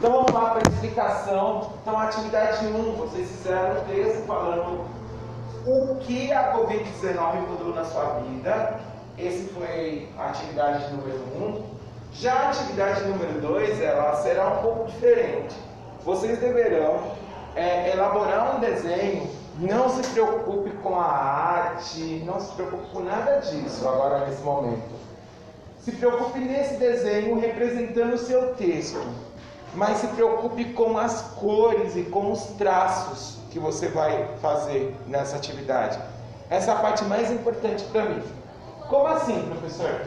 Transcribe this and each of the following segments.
Então vamos lá para a explicação. Então, atividade 1, vocês fizeram o texto falando o que a Covid-19 mudou na sua vida. Esse foi a atividade número 1. Já a atividade número 2, ela será um pouco diferente. Vocês deverão é, elaborar um desenho. Não se preocupe com a arte, não se preocupe com nada disso agora nesse momento. Se preocupe nesse desenho representando o seu texto mas se preocupe com as cores e com os traços que você vai fazer nessa atividade. Essa é a parte mais importante para mim. Como assim, professor?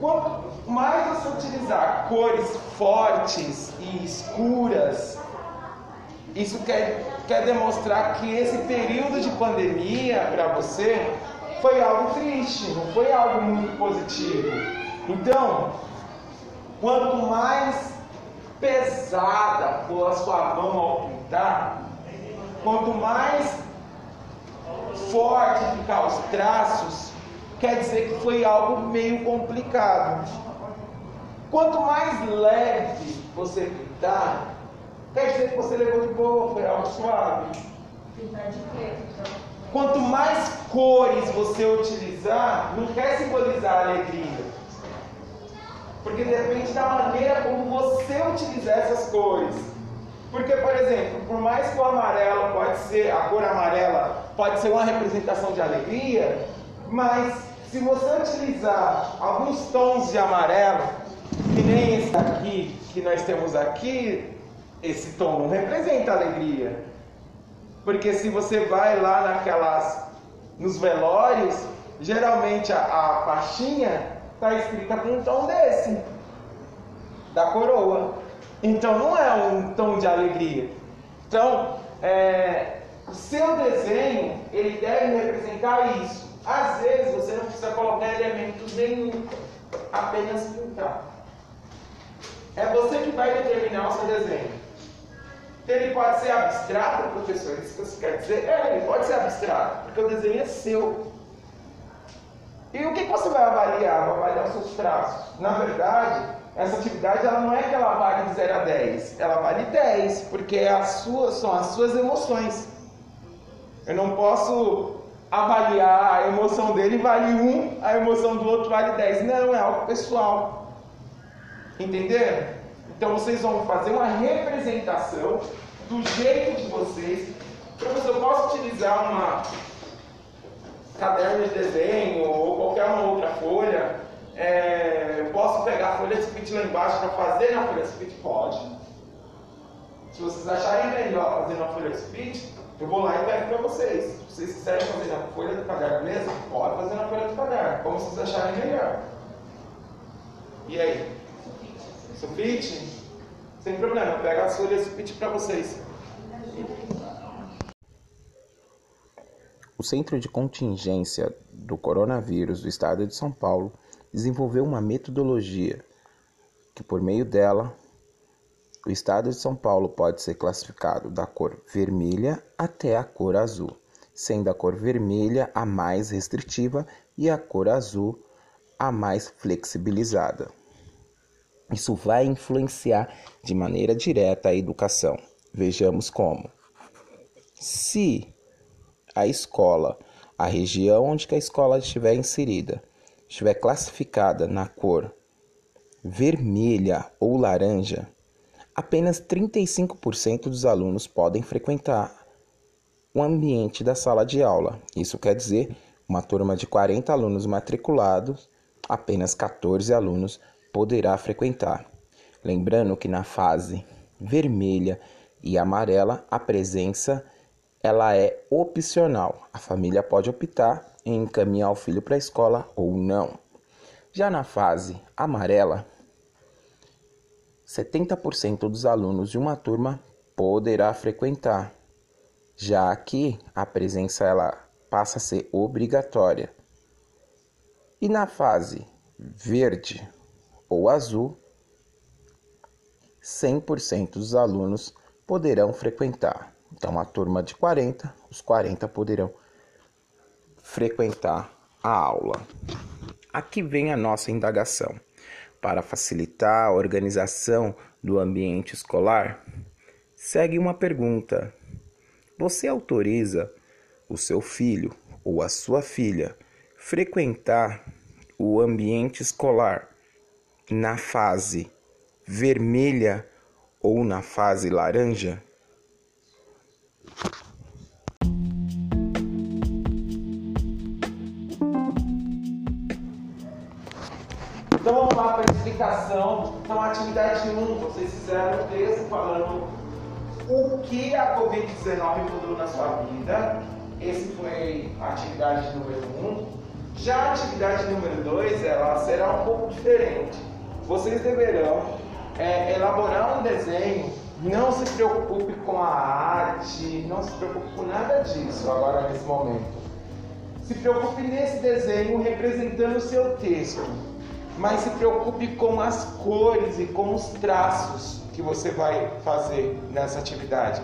Quanto mais você utilizar cores fortes e escuras, isso quer, quer demonstrar que esse período de pandemia para você foi algo triste, não foi algo muito positivo. Então, quanto mais pesada for a sua mão ao pintar, quanto mais forte ficar os traços, quer dizer que foi algo meio complicado. Quanto mais leve você pintar, quer dizer que você levou de boa, foi algo suave. Pintar de preto, então. Quanto mais cores você utilizar, não quer simbolizar alegria. Porque depende da maneira como você utilizar essas cores. Porque, por exemplo, por mais que o amarelo pode ser, a cor amarela pode ser uma representação de alegria, mas se você utilizar alguns tons de amarelo, que nem esse aqui que nós temos aqui, esse tom não representa alegria. Porque se você vai lá naquelas nos velórios, geralmente a, a faixinha está escrita com um tom desse, da coroa. Então não é um tom de alegria. Então, é, o seu desenho, ele deve representar isso. Às vezes você não precisa colocar elementos nenhum, apenas pintar. É você que vai determinar o seu desenho. Ele pode ser abstrato, professor, isso que você quer dizer? É, ele pode ser abstrato, porque o desenho é seu. E o que você vai avaliar? Vai avaliar os seus traços. Na verdade, essa atividade ela não é que ela vale de 0 a 10, ela vale 10, porque é as suas, são as suas emoções. Eu não posso avaliar a emoção dele vale 1, a emoção do outro vale 10. Não, é algo pessoal. Entenderam? Então vocês vão fazer uma representação do jeito de vocês. Professor, eu posso utilizar uma caderno de desenho ou qualquer uma outra folha, é, eu posso pegar a folha de split lá embaixo para fazer na folha de split? Pode. Se vocês acharem melhor fazer na folha de split, eu vou lá e pego para vocês. Se vocês quiserem fazer na folha do caderno mesmo, pode fazer na folha do caderno, como vocês acharem melhor. E aí? Sulfite? Sem problema, pega as folhas de split para vocês. Centro de Contingência do Coronavírus do Estado de São Paulo desenvolveu uma metodologia que, por meio dela, o Estado de São Paulo pode ser classificado da cor vermelha até a cor azul, sendo a cor vermelha a mais restritiva e a cor azul a mais flexibilizada. Isso vai influenciar de maneira direta a educação. Vejamos como. Se a escola, a região onde a escola estiver inserida, estiver classificada na cor vermelha ou laranja, apenas 35% dos alunos podem frequentar o ambiente da sala de aula. Isso quer dizer, uma turma de 40 alunos matriculados, apenas 14 alunos poderá frequentar. Lembrando que na fase vermelha e amarela a presença ela é opcional. A família pode optar em encaminhar o filho para a escola ou não. Já na fase amarela, 70% dos alunos de uma turma poderá frequentar, já que a presença ela passa a ser obrigatória. E na fase verde ou azul, 100% dos alunos poderão frequentar. Então, a turma de 40, os 40 poderão frequentar a aula. Aqui vem a nossa indagação. para facilitar a organização do ambiente escolar, segue uma pergunta: Você autoriza o seu filho ou a sua filha frequentar o ambiente escolar na fase vermelha ou na fase laranja? Lá para a. Então, atividade 1, vocês fizeram o texto falando o que a Covid-19 mudou na sua vida. Esse foi a atividade número 1. Já a atividade número 2, ela será um pouco diferente. Vocês deverão é, elaborar um desenho. Não se preocupe com a arte, não se preocupe com nada disso agora nesse momento. Se preocupe nesse desenho representando o seu texto mas se preocupe com as cores e com os traços que você vai fazer nessa atividade.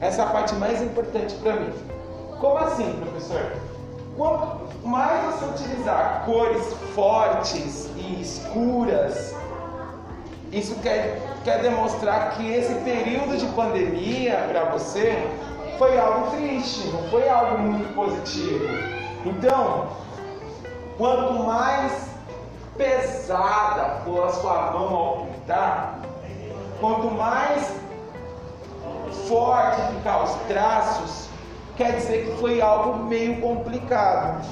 Essa é a parte mais importante para mim. Como assim, professor? Quanto mais você utilizar cores fortes e escuras, isso quer, quer demonstrar que esse período de pandemia para você foi algo triste, não foi algo muito positivo. Então, quanto mais pesada for a sua mão ao pintar, quanto mais forte ficar os traços, quer dizer que foi algo meio complicado.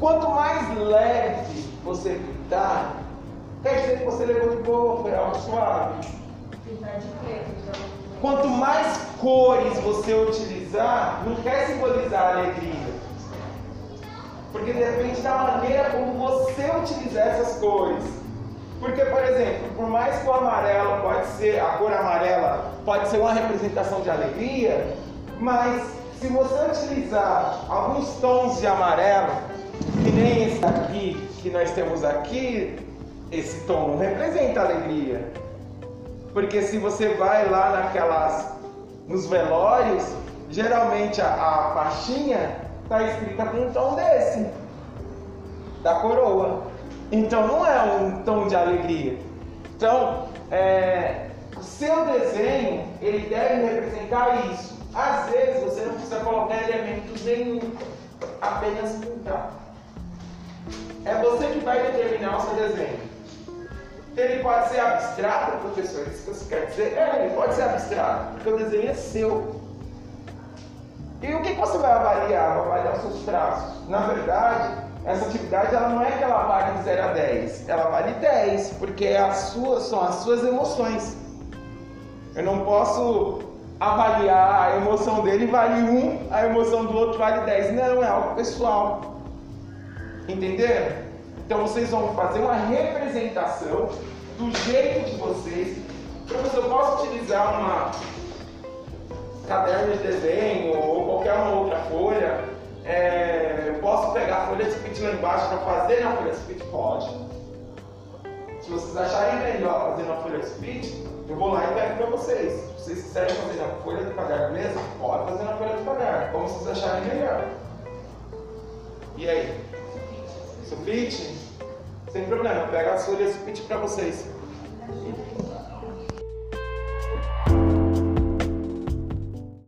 Quanto mais leve você pintar, quer dizer que você levou de boa, foi algo suave. Quanto mais cores você utilizar, não quer simbolizar alegria porque depende da maneira como você utilizar essas cores. Porque, por exemplo, por mais que o amarelo pode ser, a cor amarela pode ser uma representação de alegria, mas se você utilizar alguns tons de amarelo, que nem esse aqui que nós temos aqui, esse tom não representa alegria. Porque se você vai lá naquelas nos velórios, geralmente a, a faixinha está escrita com um tom desse, da coroa. Então não é um tom de alegria. Então, é, o seu desenho, ele deve representar isso. Às vezes você não precisa colocar elementos nenhum, apenas pintar. É você que vai determinar o seu desenho. Ele pode ser abstrato, professor, isso que você quer dizer? É, ele pode ser abstrato, porque o desenho é seu. E o que você vai avaliar? Vai avaliar os seus traços. Na verdade, essa atividade ela não é que ela vale de 0 a 10, ela vale 10, porque é as suas, são as suas emoções. Eu não posso avaliar a emoção dele vale 1, a emoção do outro vale 10. Não, é algo pessoal. Entenderam? Então vocês vão fazer uma representação do jeito de vocês. Professor, eu posso utilizar uma caderno de desenho ou qualquer uma outra folha, é, eu posso pegar a folha de spit lá embaixo para fazer na folha de spit? Pode. Se vocês acharem melhor fazer na folha de spit, eu vou lá e pego para vocês. Se vocês quiserem fazer na folha de caderno mesmo, pode fazer na folha de caderno, como vocês acharem melhor. E aí? Sulfite? Sem problema, eu pego as folhas de spit para vocês.